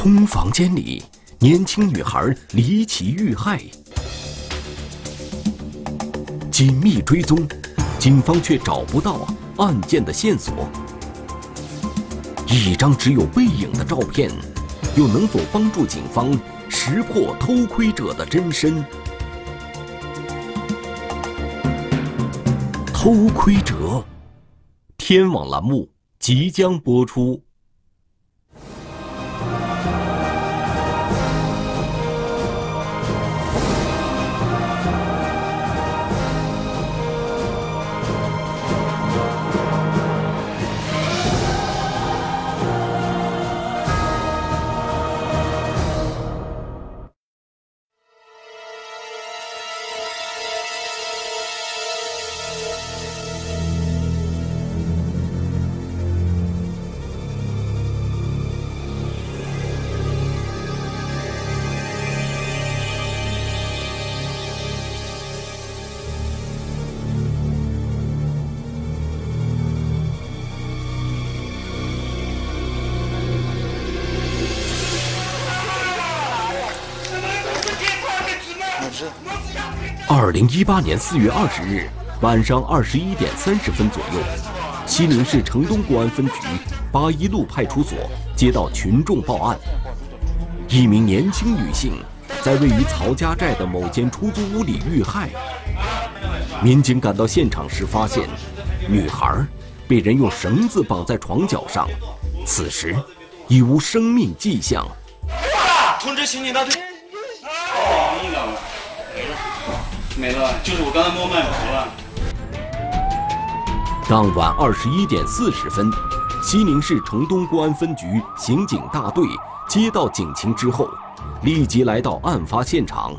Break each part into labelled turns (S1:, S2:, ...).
S1: 空房间里，年轻女孩离奇遇害。紧密追踪，警方却找不到案件的线索。一张只有背影的照片，又能否帮助警方识破偷窥者的真身？偷窥者，天网栏目即将播出。二零一八年四月二十日晚上二十一点三十分左右，西宁市城东公安分局八一路派出所接到群众报案，一名年轻女性在位于曹家寨的某间出租屋里遇害。民警赶到现场时，发现女孩被人用绳子绑在床脚上，此时已无生命迹象。
S2: 通知刑警大队。没了，就是我刚才摸脉搏了。
S1: 当晚二十一点四十分，西宁市城东公安分局刑警大队接到警情之后，立即来到案发现场。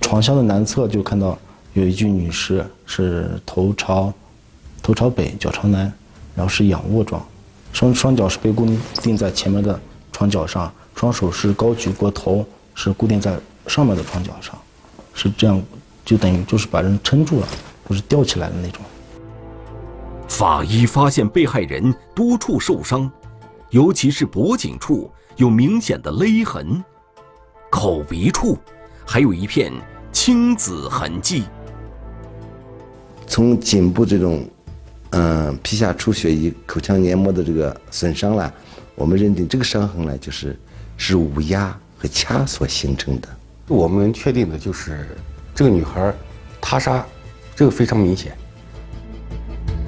S3: 床箱的南侧就看到有一具女尸，是头朝头朝北，脚朝南，然后是仰卧状，双双脚是被固定在前面的床脚上，双手是高举过头，是固定在上面的床脚上，是这样。就等于就是把人撑住了，不是吊起来的那种。
S1: 法医发现被害人多处受伤，尤其是脖颈处有明显的勒痕，口鼻处还有一片青紫痕迹。
S4: 从颈部这种，嗯，皮下出血与口腔黏膜的这个损伤呢，我们认定这个伤痕呢，就是是捂压和掐所形成的。
S5: 我们确定的就是。这个女孩他杀，这个非常明显。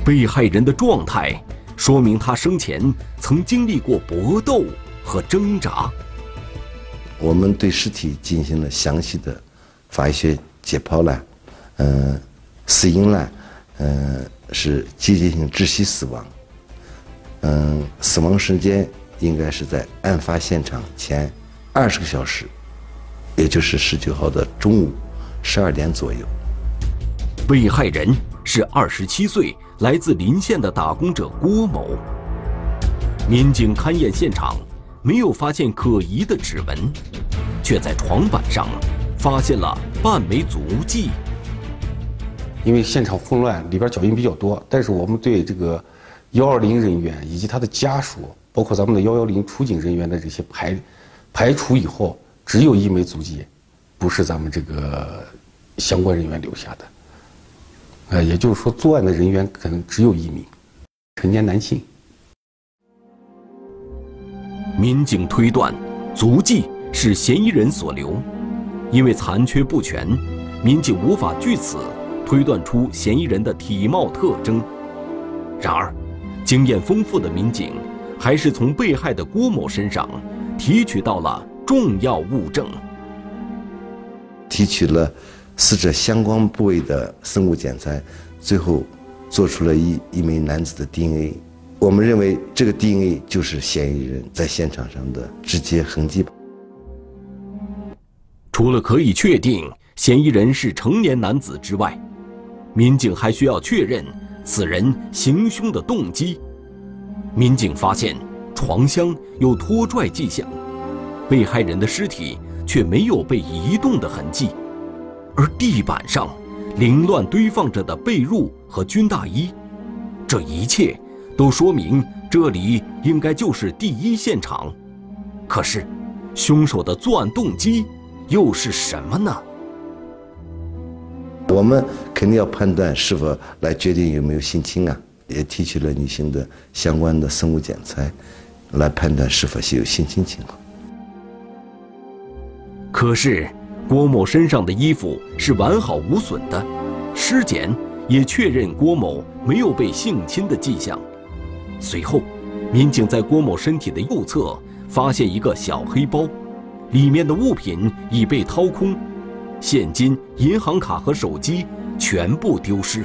S1: 被害人的状态说明她生前曾经历过搏斗和挣扎。
S4: 我们对尸体进行了详细的法医学解剖了，嗯，死因呢，嗯，是季节性窒息死亡，嗯，死亡时间应该是在案发现场前二十个小时，也就是十九号的中午。十二点左右，
S1: 被害人是二十七岁来自临县的打工者郭某。民警勘验现场，没有发现可疑的指纹，却在床板上发现了半枚足迹。
S5: 因为现场混乱，里边脚印比较多，但是我们对这个幺二零人员以及他的家属，包括咱们的幺幺零出警人员的这些排排除以后，只有一枚足迹。不是咱们这个相关人员留下的，呃，也就是说，作案的人员可能只有一名成年男性。
S1: 民警推断，足迹是嫌疑人所留，因为残缺不全，民警无法据此推断出嫌疑人的体貌特征。然而，经验丰富的民警还是从被害的郭某身上提取到了重要物证。
S4: 提取了死者相关部位的生物检材，最后做出了一一枚男子的 DNA。我们认为这个 DNA 就是嫌疑人在现场上的直接痕迹。
S1: 除了可以确定嫌疑人是成年男子之外，民警还需要确认此人行凶的动机。民警发现床箱有拖拽迹象，被害人的尸体。却没有被移动的痕迹，而地板上凌乱堆放着的被褥和军大衣，这一切都说明这里应该就是第一现场。可是，凶手的作案动机又是什么呢？
S4: 我们肯定要判断是否来决定有没有性侵啊，也提取了女性的相关的生物检材，来判断是否是有性侵情况。
S1: 可是，郭某身上的衣服是完好无损的，尸检也确认郭某没有被性侵的迹象。随后，民警在郭某身体的右侧发现一个小黑包，里面的物品已被掏空。现金、银行卡和手机全部丢失，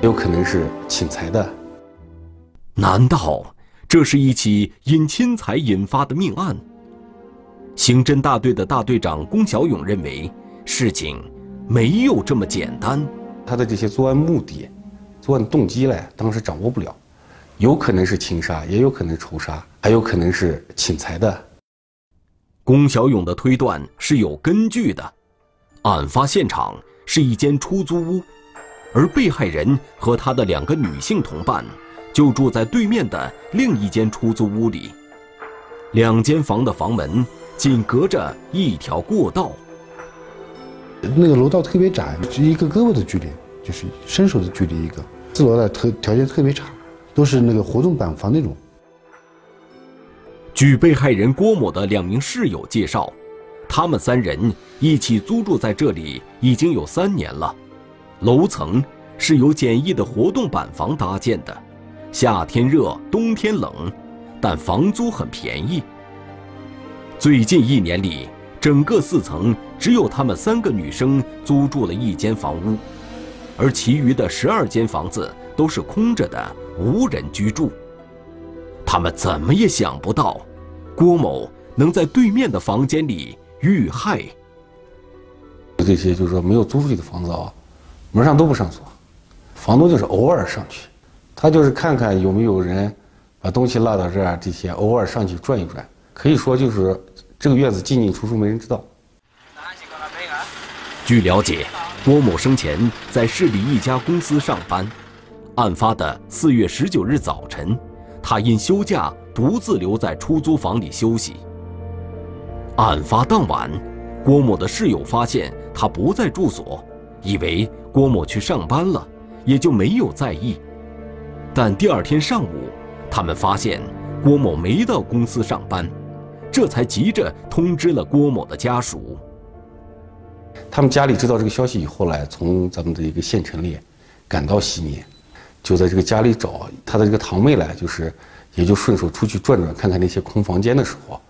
S5: 有可能是侵财的。
S1: 难道这是一起因侵财引发的命案？刑侦大队的大队长龚小勇认为，事情没有这么简单。
S5: 他的这些作案目的、作案动机嘞，当时掌握不了，有可能是情杀，也有可能仇杀，还有可能是侵财的。
S1: 龚小勇的推断是有根据的，案发现场是一间出租屋，而被害人和他的两个女性同伴就住在对面的另一间出租屋里，两间房的房门仅隔着一条过道，
S6: 那个楼道特别窄，就一个胳膊的距离，就是伸手的距离一个。四楼的特条件特别差，都是那个活动板房那种。
S1: 据被害人郭某的两名室友介绍，他们三人一起租住在这里已经有三年了。楼层是由简易的活动板房搭建的，夏天热，冬天冷，但房租很便宜。最近一年里，整个四层只有他们三个女生租住了一间房屋，而其余的十二间房子都是空着的，无人居住。他们怎么也想不到，郭某能在对面的房间里遇害。
S5: 这些就是说没有租出去的房子啊，门上都不上锁，房东就是偶尔上去，他就是看看有没有人把东西落到这儿，这些偶尔上去转一转，可以说就是这个院子进进出出没人知道。
S1: 据了解，郭某生前在市里一家公司上班，案发的四月十九日早晨。他因休假独自留在出租房里休息。案发当晚，郭某的室友发现他不在住所，以为郭某去上班了，也就没有在意。但第二天上午，他们发现郭某没到公司上班，这才急着通知了郭某的家属。
S5: 他们家里知道这个消息以后呢，从咱们的一个县城里赶到西宁。就在这个家里找他的这个堂妹来，就是也就顺手出去转转，看看那些空房间的时候，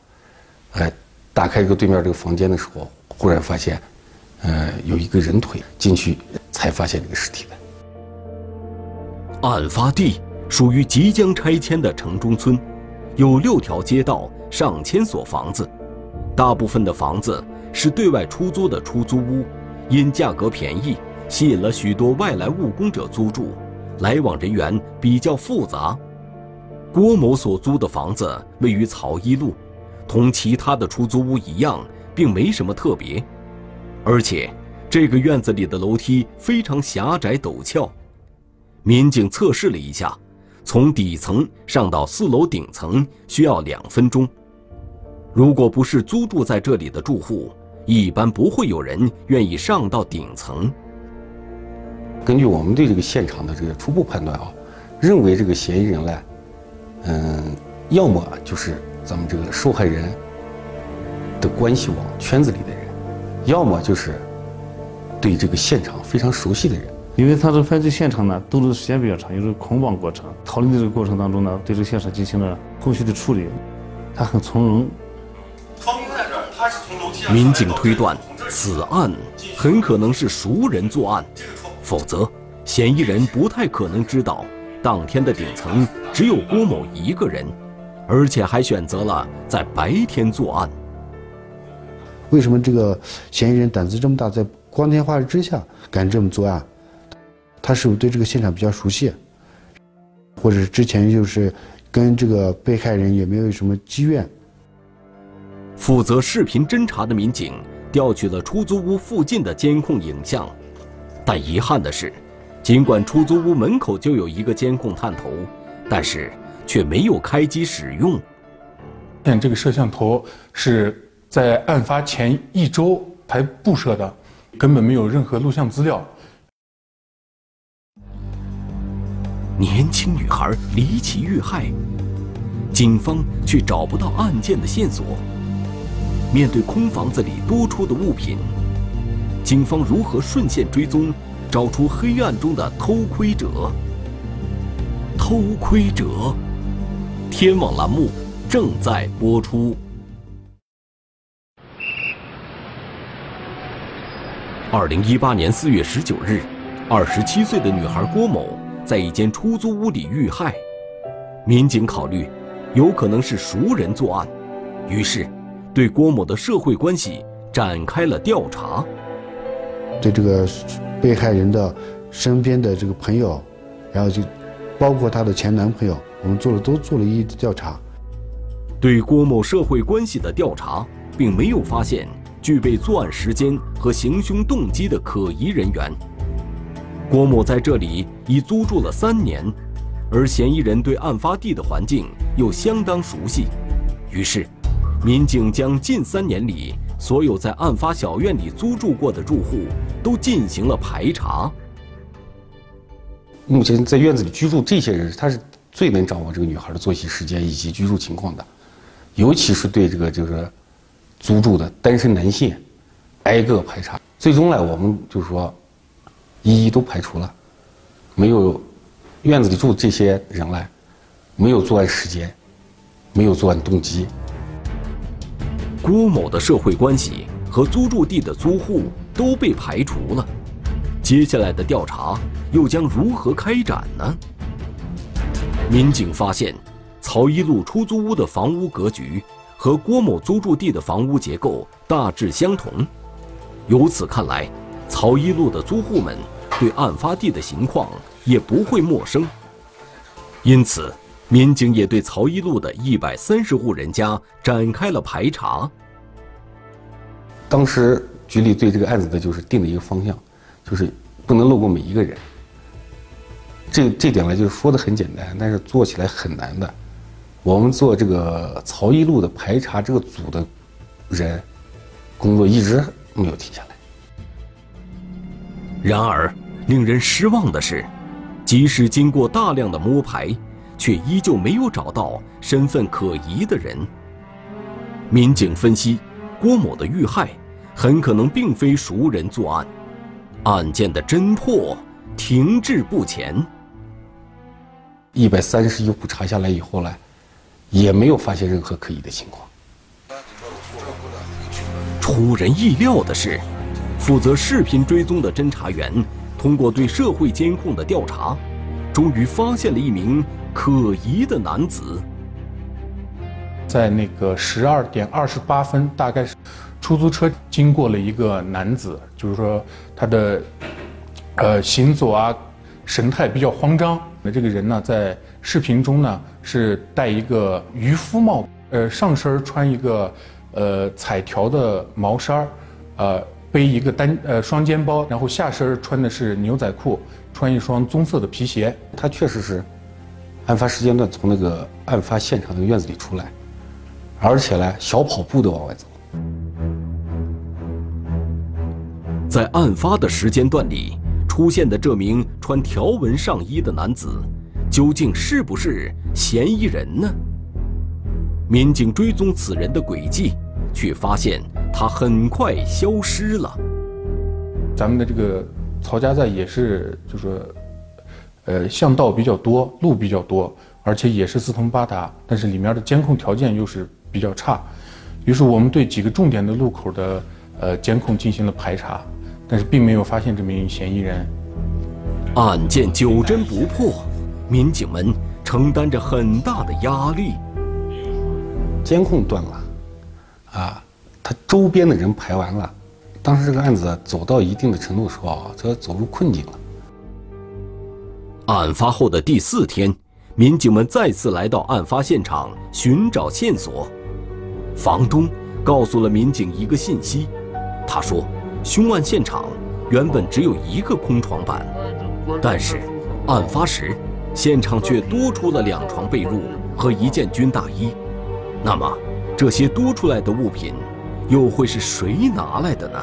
S5: 哎，打开一个对面这个房间的时候，忽然发现，呃，有一个人腿进去，才发现这个尸体的。
S1: 案发地属于即将拆迁的城中村，有六条街道，上千所房子，大部分的房子是对外出租的出租屋，因价格便宜，吸引了许多外来务工者租住。来往人员比较复杂。郭某所租的房子位于曹一路，同其他的出租屋一样，并没什么特别。而且，这个院子里的楼梯非常狭窄陡峭。民警测试了一下，从底层上到四楼顶层需要两分钟。如果不是租住在这里的住户，一般不会有人愿意上到顶层。
S5: 根据我们对这个现场的这个初步判断啊，认为这个嫌疑人呢，嗯，要么就是咱们这个受害人的关系网圈子里的人，要么就是对这个现场非常熟悉的人。
S6: 因为他这犯罪现场呢，逗留的时间比较长，有这个捆绑过程。逃离的这个过程当中呢，对这个现场进行了后续的处理，他很从容。
S1: 民警推断，此案很可能是熟人作案。否则，嫌疑人不太可能知道当天的顶层只有郭某一个人，而且还选择了在白天作案。
S6: 为什么这个嫌疑人胆子这么大，在光天化日之下敢这么作案？他是不是对这个现场比较熟悉，或者之前就是跟这个被害人也没有什么积怨？
S1: 负责视频侦查的民警调取了出租屋附近的监控影像。但遗憾的是，尽管出租屋门口就有一个监控探头，但是却没有开机使用。
S7: 现这个摄像头是在案发前一周才布设的，根本没有任何录像资料。
S1: 年轻女孩离奇遇害，警方却找不到案件的线索。面对空房子里多出的物品，警方如何顺线追踪，找出黑暗中的偷窥者？偷窥者，天网栏目正在播出。二零一八年四月十九日，二十七岁的女孩郭某在一间出租屋里遇害，民警考虑有可能是熟人作案，于是对郭某的社会关系展开了调查。
S6: 对这个被害人的身边的这个朋友，然后就包括她的前男朋友，我们做了都做了一一的调查。
S1: 对郭某社会关系的调查，并没有发现具备作案时间和行凶动机的可疑人员。郭某在这里已租住了三年，而嫌疑人对案发地的环境又相当熟悉，于是，民警将近三年里所有在案发小院里租住过的住户都进行了排查。
S5: 目前在院子里居住这些人，他是最能掌握这个女孩的作息时间以及居住情况的，尤其是对这个就是租住的单身男性，挨个排查。最终呢，我们就是说，一一都排除了，没有院子里住这些人来，没有作案时间，没有作案动机。
S1: 郭某的社会关系和租住地的租户都被排除了，接下来的调查又将如何开展呢？民警发现，曹一路出租屋的房屋格局和郭某租住地的房屋结构大致相同，由此看来，曹一路的租户们对案发地的情况也不会陌生，因此。民警也对曹一路的一百三十户人家展开了排查。
S5: 当时局里对这个案子的就是定了一个方向，就是不能漏过每一个人。这这点呢，就是说的很简单，但是做起来很难的。我们做这个曹一路的排查这个组的人，工作一直没有停下来。
S1: 然而，令人失望的是，即使经过大量的摸排。却依旧没有找到身份可疑的人。民警分析，郭某的遇害很可能并非熟人作案，案件的侦破停滞不前。
S5: 一百三十一户查下来以后呢，也没有发现任何可疑的情况。
S1: 出人意料的是，负责视频追踪的侦查员通过对社会监控的调查，终于发现了一名。可疑的男子，
S7: 在那个十二点二十八分，大概是出租车经过了一个男子，就是说他的呃行走啊神态比较慌张。那这个人呢，在视频中呢是戴一个渔夫帽，呃上身穿一个呃彩条的毛衫呃背一个单呃双肩包，然后下身穿的是牛仔裤，穿一双棕色的皮鞋。
S5: 他确实是。案发时间段从那个案发现场那个院子里出来，而且呢，小跑步的往外走。
S1: 在案发的时间段里出现的这名穿条纹上衣的男子，究竟是不是嫌疑人呢？民警追踪此人的轨迹，却发现他很快消失了。
S7: 咱们的这个曹家寨也是，就是。呃，巷道比较多，路比较多，而且也是四通八达，但是里面的监控条件又是比较差，于是我们对几个重点的路口的呃监控进行了排查，但是并没有发现这名嫌疑人。
S1: 案件久侦不破，民警们承担着很大的压力。
S5: 监控断了，啊，他周边的人排完了，当时这个案子走到一定的程度的时候啊，就要走入困境了。
S1: 案发后的第四天，民警们再次来到案发现场寻找线索。房东告诉了民警一个信息，他说，凶案现场原本只有一个空床板，但是案发时现场却多出了两床被褥和一件军大衣。那么，这些多出来的物品，又会是谁拿来的呢？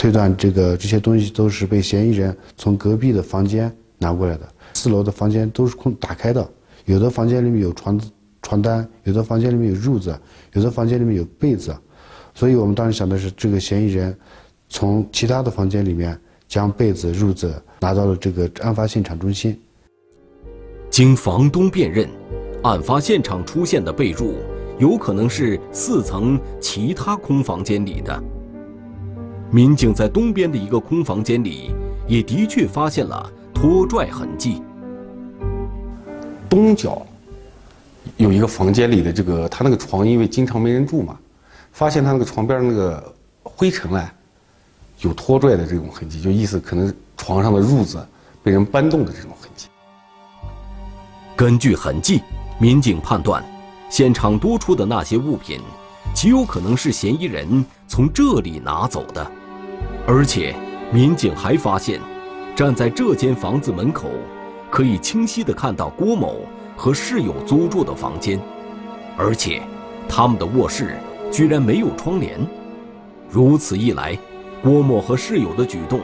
S6: 推断这个这些东西都是被嫌疑人从隔壁的房间拿过来的。四楼的房间都是空打开的，有的房间里面有床床单，有的房间里面有褥子，有的房间里面有被子，所以我们当时想的是，这个嫌疑人从其他的房间里面将被子、褥子拿到了这个案发现场中心。
S1: 经房东辨认，案发现场出现的被褥有可能是四层其他空房间里的。民警在东边的一个空房间里，也的确发现了拖拽痕迹。
S5: 东角有一个房间里的这个，他那个床因为经常没人住嘛，发现他那个床边那个灰尘嘞，有拖拽的这种痕迹，就意思可能床上的褥子被人搬动的这种痕迹。
S1: 根据痕迹，民警判断，现场多出的那些物品，极有可能是嫌疑人从这里拿走的。而且，民警还发现，站在这间房子门口，可以清晰地看到郭某和室友租住的房间，而且，他们的卧室居然没有窗帘。如此一来，郭某和室友的举动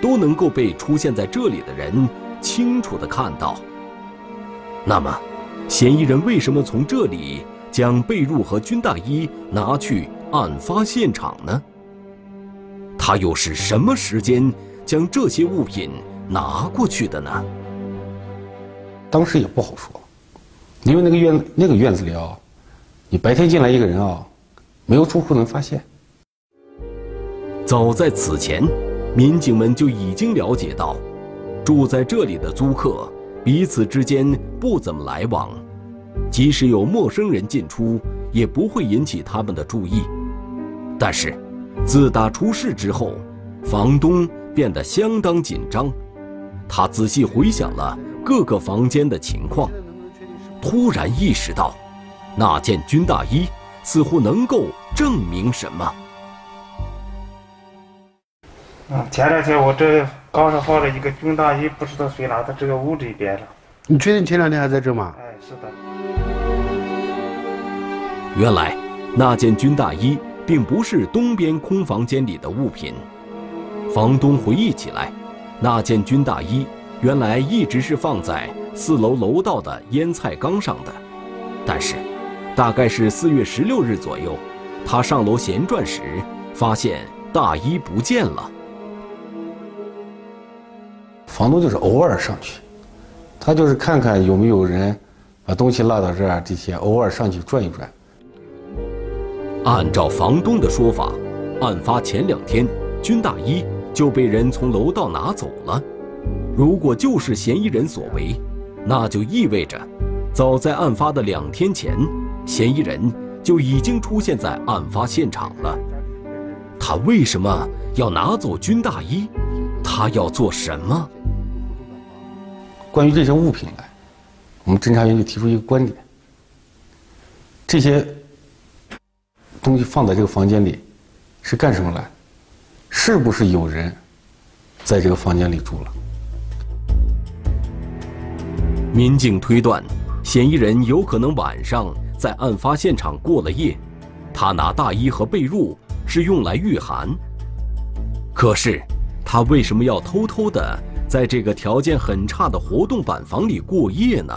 S1: 都能够被出现在这里的人清楚地看到。那么，嫌疑人为什么从这里将被褥和军大衣拿去案发现场呢？他又是什么时间将这些物品拿过去的呢？
S5: 当时也不好说，因为那个院那个院子里啊，你白天进来一个人啊，没有住户能发现。
S1: 早在此前，民警们就已经了解到，住在这里的租客彼此之间不怎么来往，即使有陌生人进出，也不会引起他们的注意。但是。自打出事之后，房东变得相当紧张。他仔细回想了各个房间的情况，突然意识到，那件军大衣似乎能够证明什么。
S8: 嗯，前两天我这刚上放了一个军大衣，不知道谁拿到这个屋里边了。
S6: 你确定前两天还在这吗？
S8: 哎，是的。
S1: 原来，那件军大衣。并不是东边空房间里的物品。房东回忆起来，那件军大衣原来一直是放在四楼楼道的腌菜缸上的。但是，大概是四月十六日左右，他上楼闲转时，发现大衣不见了。
S5: 房东就是偶尔上去，他就是看看有没有人把东西落到这儿，这些偶尔上去转一转。
S1: 按照房东的说法，案发前两天，军大衣就被人从楼道拿走了。如果就是嫌疑人所为，那就意味着，早在案发的两天前，嫌疑人就已经出现在案发现场了。他为什么要拿走军大衣？他要做什么？
S5: 关于这些物品，我们侦查员就提出一个观点：这些。东西放在这个房间里，是干什么来？是不是有人在这个房间里住了？
S1: 民警推断，嫌疑人有可能晚上在案发现场过了夜，他拿大衣和被褥是用来御寒。可是，他为什么要偷偷的在这个条件很差的活动板房里过夜呢？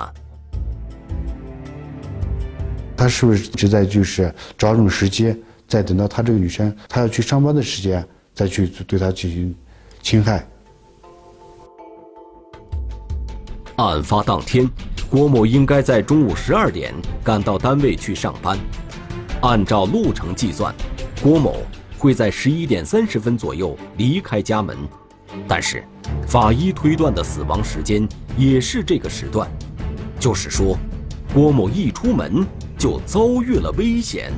S6: 他是不是一直在就是找种时机，再等到他这个女生她要去上班的时间，再去对她进行侵害？
S1: 案发当天，郭某应该在中午十二点赶到单位去上班。按照路程计算，郭某会在十一点三十分左右离开家门。但是，法医推断的死亡时间也是这个时段，就是说，郭某一出门。就遭遇了危险。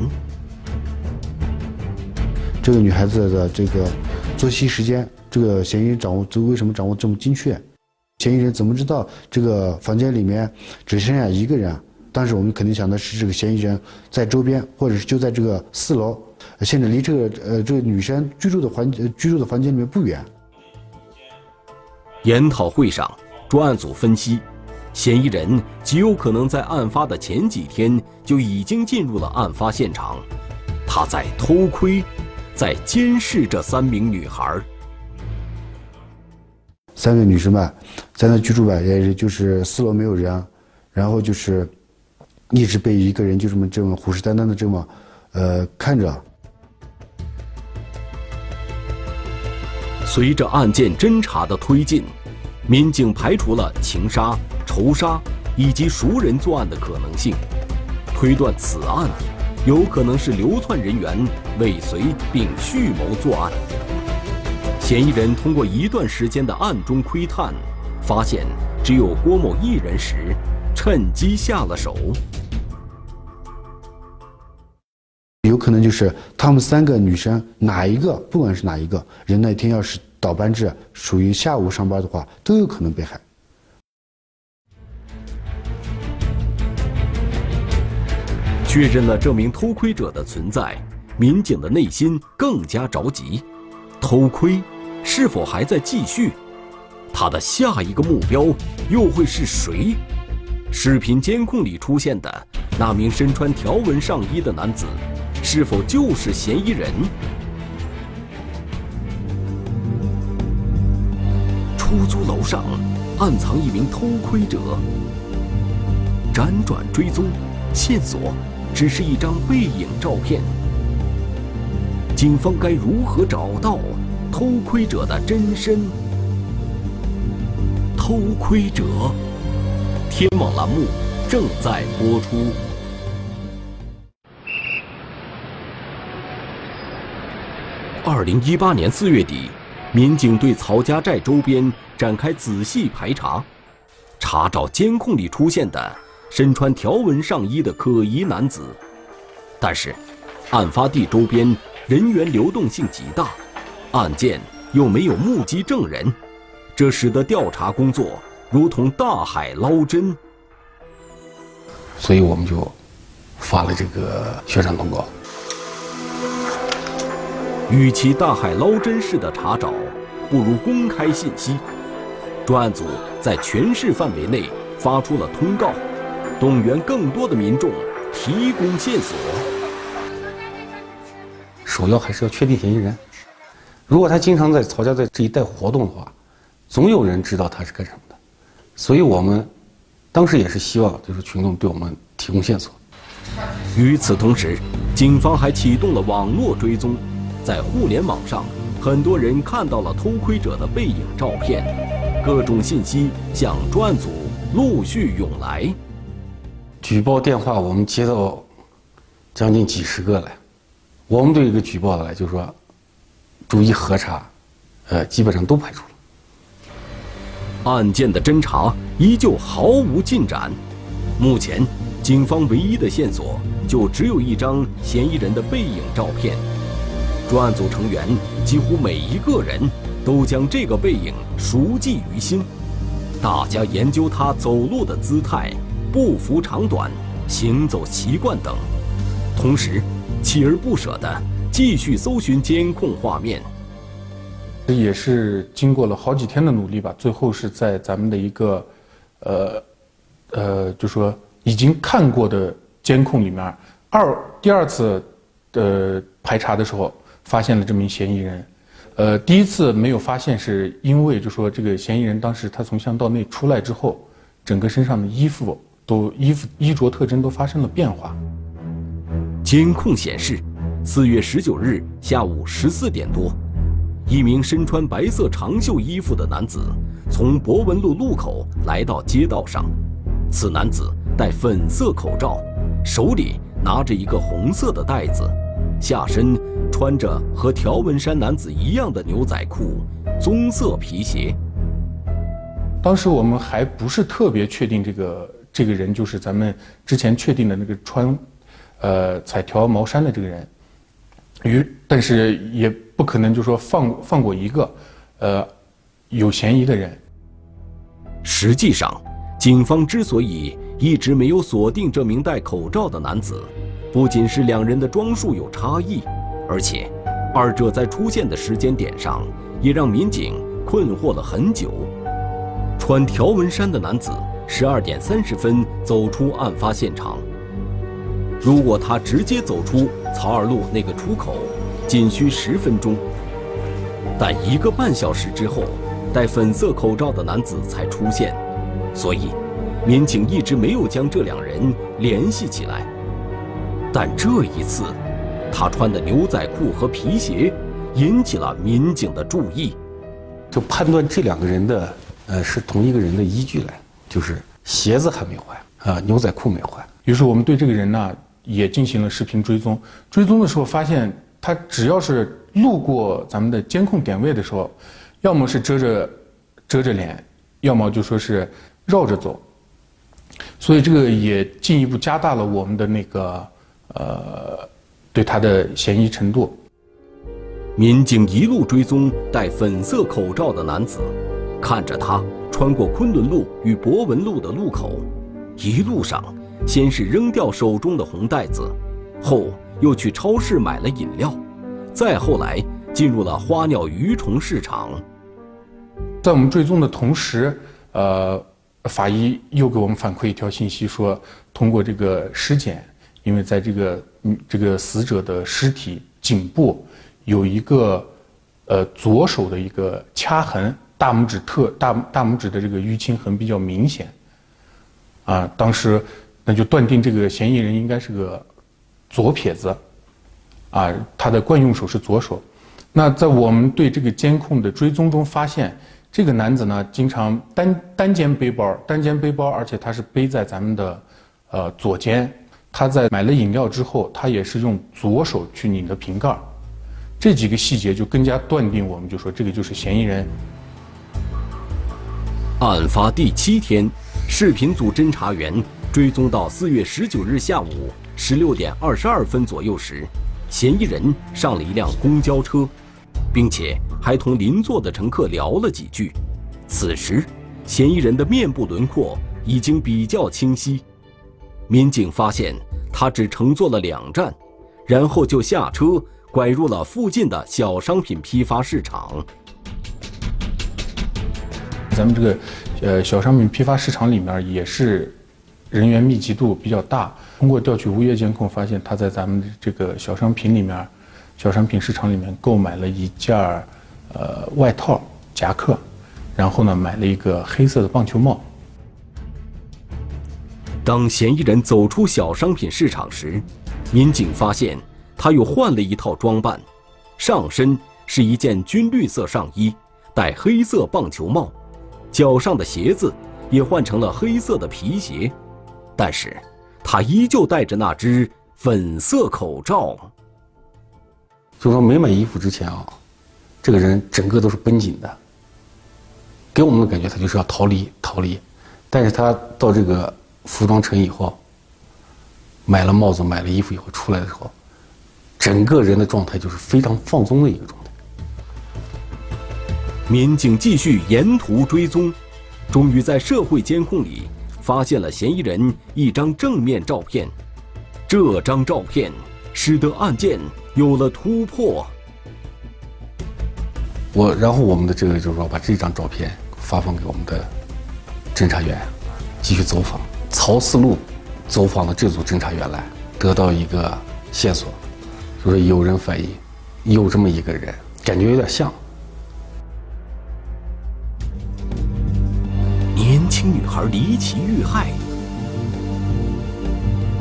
S6: 这个女孩子的这个作息时间，这个嫌疑人掌握，这为什么掌握这么精确？嫌疑人怎么知道这个房间里面只剩下一个人？当时我们肯定想的是，这个嫌疑人在周边，或者是就在这个四楼，现在离这个呃这个女生居住的环居住的房间里面不远。
S1: 研讨会上，专案组分析，嫌疑人极有可能在案发的前几天就已经进入了案发现场，他在偷窥，在监视这三名女孩。
S6: 三个女生吧，在那居住吧，也是就是四楼没有人，然后就是一直被一个人就这么这么虎视眈眈的这么呃看着。
S1: 随着案件侦查的推进，民警排除了情杀、仇杀以及熟人作案的可能性，推断此案有可能是流窜人员尾随并蓄谋作案。嫌疑人通过一段时间的暗中窥探，发现只有郭某一人时，趁机下了手。
S6: 有可能就是他们三个女生哪一个，不管是哪一个人那天要是倒班制，属于下午上班的话，都有可能被害。
S1: 确认了这名偷窥者的存在，民警的内心更加着急。偷窥。是否还在继续？他的下一个目标又会是谁？视频监控里出现的那名身穿条纹上衣的男子，是否就是嫌疑人？出租楼上暗藏一名偷窥者，辗转追踪，线索只是一张背影照片。警方该如何找到？偷窥者的真身。偷窥者，天网栏目正在播出。二零一八年四月底，民警对曹家寨周边展开仔细排查，查找监控里出现的身穿条纹上衣的可疑男子。但是，案发地周边人员流动性极大。案件又没有目击证人，这使得调查工作如同大海捞针。
S5: 所以我们就发了这个宣传通告。
S1: 与其大海捞针式的查找，不如公开信息。专案组在全市范围内发出了通告，动员更多的民众提供线索。
S5: 首要还是要确定嫌疑人。如果他经常在曹家寨这一带活动的话，总有人知道他是干什么的。所以我们当时也是希望，就是群众对我们提供线索。
S1: 与此同时，警方还启动了网络追踪，在互联网上，很多人看到了偷窥者的背影照片，各种信息向专案组陆续涌来。
S5: 举报电话我们接到将近几十个来，我们对一个举报的来就是说。逐一核查，呃，基本上都排除了。
S1: 案件的侦查依旧毫无进展，目前警方唯一的线索就只有一张嫌疑人的背影照片。专案组成员几乎每一个人都将这个背影熟记于心，大家研究他走路的姿态、步幅长短、行走习惯等，同时锲而不舍地。继续搜寻监控画面，
S7: 这也是经过了好几天的努力吧。最后是在咱们的一个，呃，呃，就说已经看过的监控里面，二第二次的排查的时候，发现了这名嫌疑人。呃，第一次没有发现，是因为就说这个嫌疑人当时他从巷道内出来之后，整个身上的衣服都衣服衣着特征都发生了变化。
S1: 监控显示。四月十九日下午十四点多，一名身穿白色长袖衣服的男子从博文路路口来到街道上。此男子戴粉色口罩，手里拿着一个红色的袋子，下身穿着和条纹衫男子一样的牛仔裤、棕色皮鞋。
S7: 当时我们还不是特别确定这个这个人就是咱们之前确定的那个穿，呃，彩条毛衫的这个人。于，但是也不可能就说放放过一个，呃，有嫌疑的人。
S1: 实际上，警方之所以一直没有锁定这名戴口罩的男子，不仅是两人的装束有差异，而且，二者在出现的时间点上也让民警困惑了很久。穿条纹衫的男子十二点三十分走出案发现场。如果他直接走出曹二路那个出口，仅需十分钟。但一个半小时之后，戴粉色口罩的男子才出现，所以民警一直没有将这两人联系起来。但这一次，他穿的牛仔裤和皮鞋引起了民警的注意。
S5: 就判断这两个人的呃是同一个人的依据来，就是鞋子还没换啊，牛仔裤没换。
S7: 于是我们对这个人呢也进行了视频追踪。追踪的时候发现，他只要是路过咱们的监控点位的时候，要么是遮着遮着脸，要么就说是绕着走。所以这个也进一步加大了我们的那个呃对他的嫌疑程度。
S1: 民警一路追踪戴粉色口罩的男子，看着他穿过昆仑路与博文路的路口，一路上先是扔掉手中的红袋子，后又去超市买了饮料，再后来进入了花鸟鱼虫市场。
S7: 在我们追踪的同时，呃，法医又给我们反馈一条信息，说通过这个尸检，因为在这个嗯这个死者的尸体颈部。有一个，呃，左手的一个掐痕，大拇指特大大拇指的这个淤青痕比较明显，啊，当时那就断定这个嫌疑人应该是个左撇子，啊，他的惯用手是左手。那在我们对这个监控的追踪中发现，这个男子呢，经常单单肩背包，单肩背包，而且他是背在咱们的呃左肩。他在买了饮料之后，他也是用左手去拧的瓶盖。这几个细节就更加断定，我们就说这个就是嫌疑人。
S1: 案发第七天，视频组侦查员追踪到四月十九日下午十六点二十二分左右时，嫌疑人上了一辆公交车，并且还同邻座的乘客聊了几句。此时，嫌疑人的面部轮廓已经比较清晰。民警发现他只乘坐了两站，然后就下车。拐入了附近的小商品批发市场。
S7: 咱们这个，呃，小商品批发市场里面也是人员密集度比较大。通过调取物业监控，发现他在咱们这个小商品里面，小商品市场里面购买了一件呃外套夹克，然后呢买了一个黑色的棒球帽。
S1: 当嫌疑人走出小商品市场时，民警发现。他又换了一套装扮，上身是一件军绿色上衣，戴黑色棒球帽，脚上的鞋子也换成了黑色的皮鞋，但是，他依旧戴着那只粉色口罩。
S5: 就说没买衣服之前啊，这个人整个都是绷紧的，给我们的感觉他就是要逃离逃离，但是他到这个服装城以后，买了帽子买了衣服以后出来的时候。整个人的状态就是非常放松的一个状态。
S1: 民警继续沿途追踪，终于在社会监控里发现了嫌疑人一张正面照片。这张照片使得案件有了突破。
S5: 我，然后我们的这个就是说，把这张照片发放给我们的侦查员，继续走访曹四路走访的这组侦查员来，得到一个线索。就是有人反映，有这么一个人，感觉有点像。
S1: 女孩离奇遇害，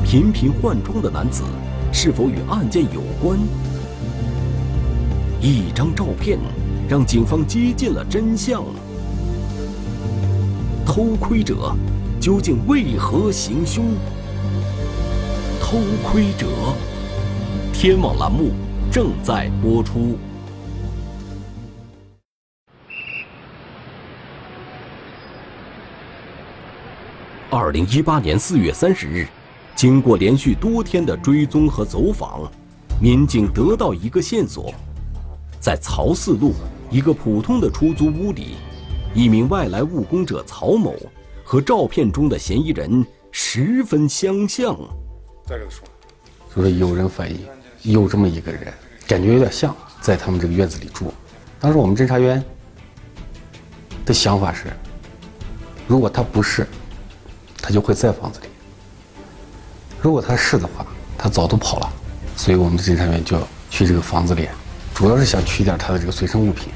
S1: 频频换装的男子是否与案件有关？一张照片让警方接近了真相。偷窥者究竟为何行凶？偷窥者。天网栏目正在播出。二零一八年四月三十日，经过连续多天的追踪和走访，民警得到一个线索：在曹四路一个普通的出租屋里，一名外来务工者曹某和照片中的嫌疑人十分相像。
S5: 再这个说，就是有人反映。有这么一个人，感觉有点像在他们这个院子里住。当时我们侦查员的想法是，如果他不是，他就会在房子里。如果他是的话，他早都跑了。所以我们的侦查员就要去这个房子里，主要是想取点他的这个随身物品，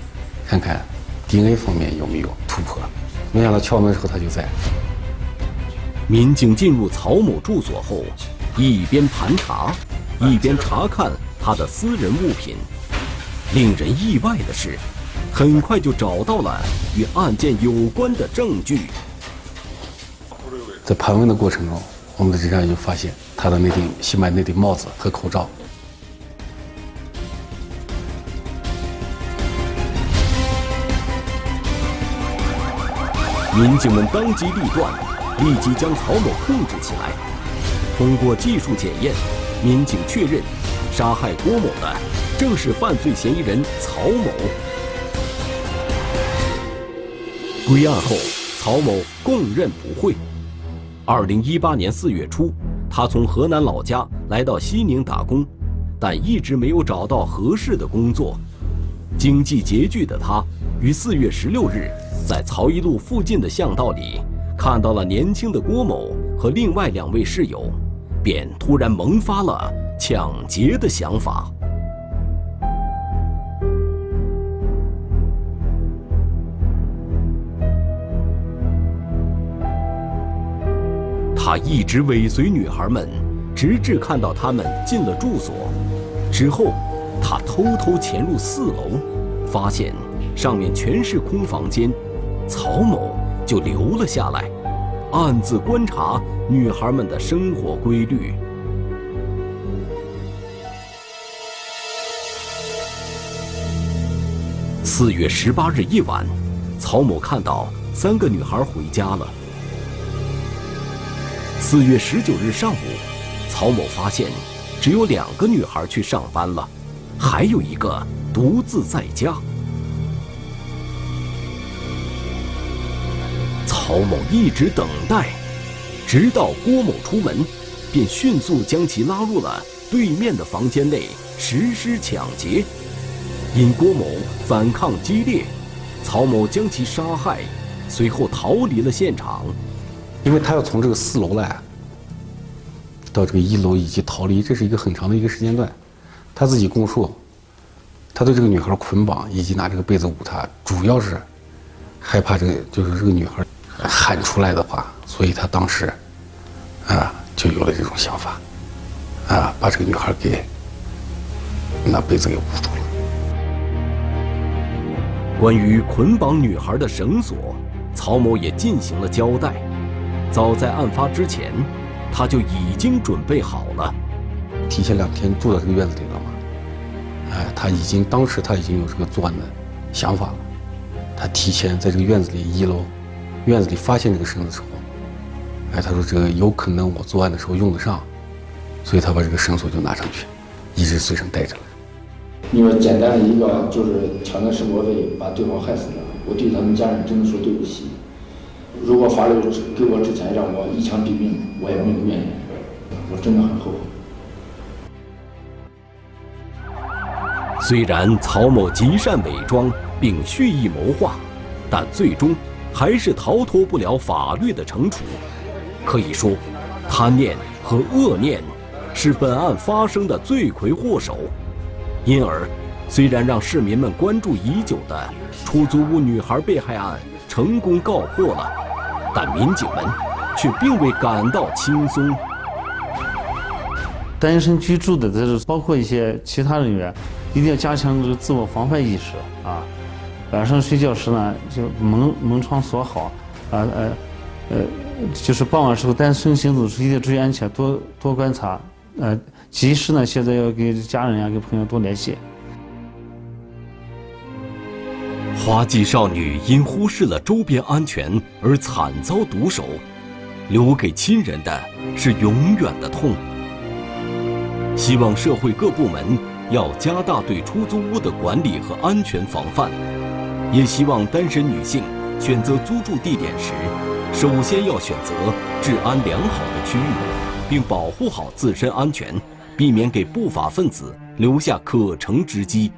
S5: 看看 DNA 方面有没有突破。没想到敲门的时候他就在。
S1: 民警进入曹某住所后，一边盘查，一边查看他的私人物品。令人意外的是，很快就找到了与案件有关的证据。
S5: 在盘问的过程中，我们的侦查员就发现他的那顶新买那顶帽子和口罩。
S1: 民警们当机立断，立即将曹某控制起来。通过技术检验，民警确认，杀害郭某的正是犯罪嫌疑人曹某。归案后，曹某供认不讳。二零一八年四月初，他从河南老家来到西宁打工，但一直没有找到合适的工作。经济拮据的他，于四月十六日。在曹一路附近的巷道里，看到了年轻的郭某和另外两位室友，便突然萌发了抢劫的想法。他一直尾随女孩们，直至看到她们进了住所，之后，他偷偷潜入四楼，发现上面全是空房间。曹某就留了下来，暗自观察女孩们的生活规律。四月十八日夜晚，曹某看到三个女孩回家了。四月十九日上午，曹某发现只有两个女孩去上班了，还有一个独自在家。曹某一直等待，直到郭某出门，便迅速将其拉入了对面的房间内实施抢劫。因郭某反抗激烈，曹某将其杀害，随后逃离了现场。
S5: 因为他要从这个四楼来到这个一楼以及逃离，这是一个很长的一个时间段。他自己供述，他对这个女孩捆绑以及拿这个被子捂她，主要是害怕这个就是这个女孩。喊出来的话，所以他当时，啊，就有了这种想法，啊，把这个女孩给拿被子给捂住了。
S1: 关于捆绑女孩的绳索，曹某也进行了交代。早在案发之前，他就已经准备好了。
S5: 提前两天住到这个院子里了嘛，哎，他已经当时他已经有这个作案的想法了。他提前在这个院子里一楼。院子里发现这个绳子的时候，哎，他说这个有可能我作案的时候用得上，所以他把这个绳索就拿上去，一直随身带着了。
S9: 你说简单的一个就是抢了生活费，把对方害死了，我对他们家人真的说对不起。如果法律给我之前让我一枪毙命，我也没有怨言，我真的很后悔。
S1: 虽然曹某极善伪装并蓄意谋划，但最终。还是逃脱不了法律的惩处。可以说，贪念和恶念是本案发生的罪魁祸首。因而，虽然让市民们关注已久的出租屋女孩被害案成功告破了，但民警们却并未感到轻松。
S10: 单身居住的，这是包括一些其他人员，一定要加强这个自我防范意识啊。晚上睡觉时呢，就门门窗锁好，啊呃呃，就是傍晚时候单身行走时一定要注意安全，多多观察，呃，及时呢现在要跟家人呀、跟朋友多联系。
S1: 花季少女因忽视了周边安全而惨遭毒手，留给亲人的是永远的痛。希望社会各部门要加大对出租屋的管理和安全防范。也希望单身女性选择租住地点时，首先要选择治安良好的区域，并保护好自身安全，避免给不法分子留下可乘之机。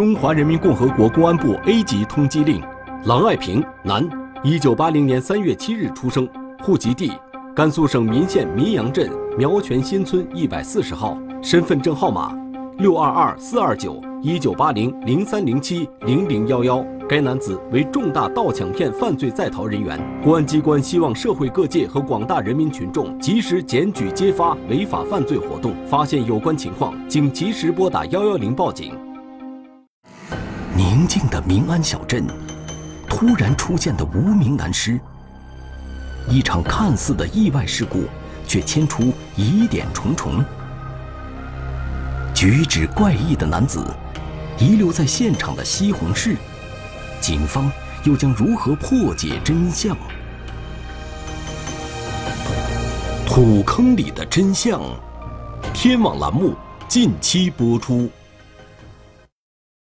S1: 中华人民共和国公安部 A 级通缉令：郎爱平，男，一九八零年三月七日出生，户籍地甘肃省岷县岷阳镇苗泉新村一百四十号，身份证号码六二二四二九一九八零零三零七零零幺幺。该男子为重大盗抢骗犯罪在逃人员，公安机关希望社会各界和广大人民群众及时检举揭发违法犯罪活动，发现有关情况，请及时拨打幺幺零报警。宁静的民安小镇，突然出现的无名男尸，一场看似的意外事故，却牵出疑点重重。举止怪异的男子，遗留在现场的西红柿。警方又将如何破解真相？土坑里的真相，天网栏目近期播出。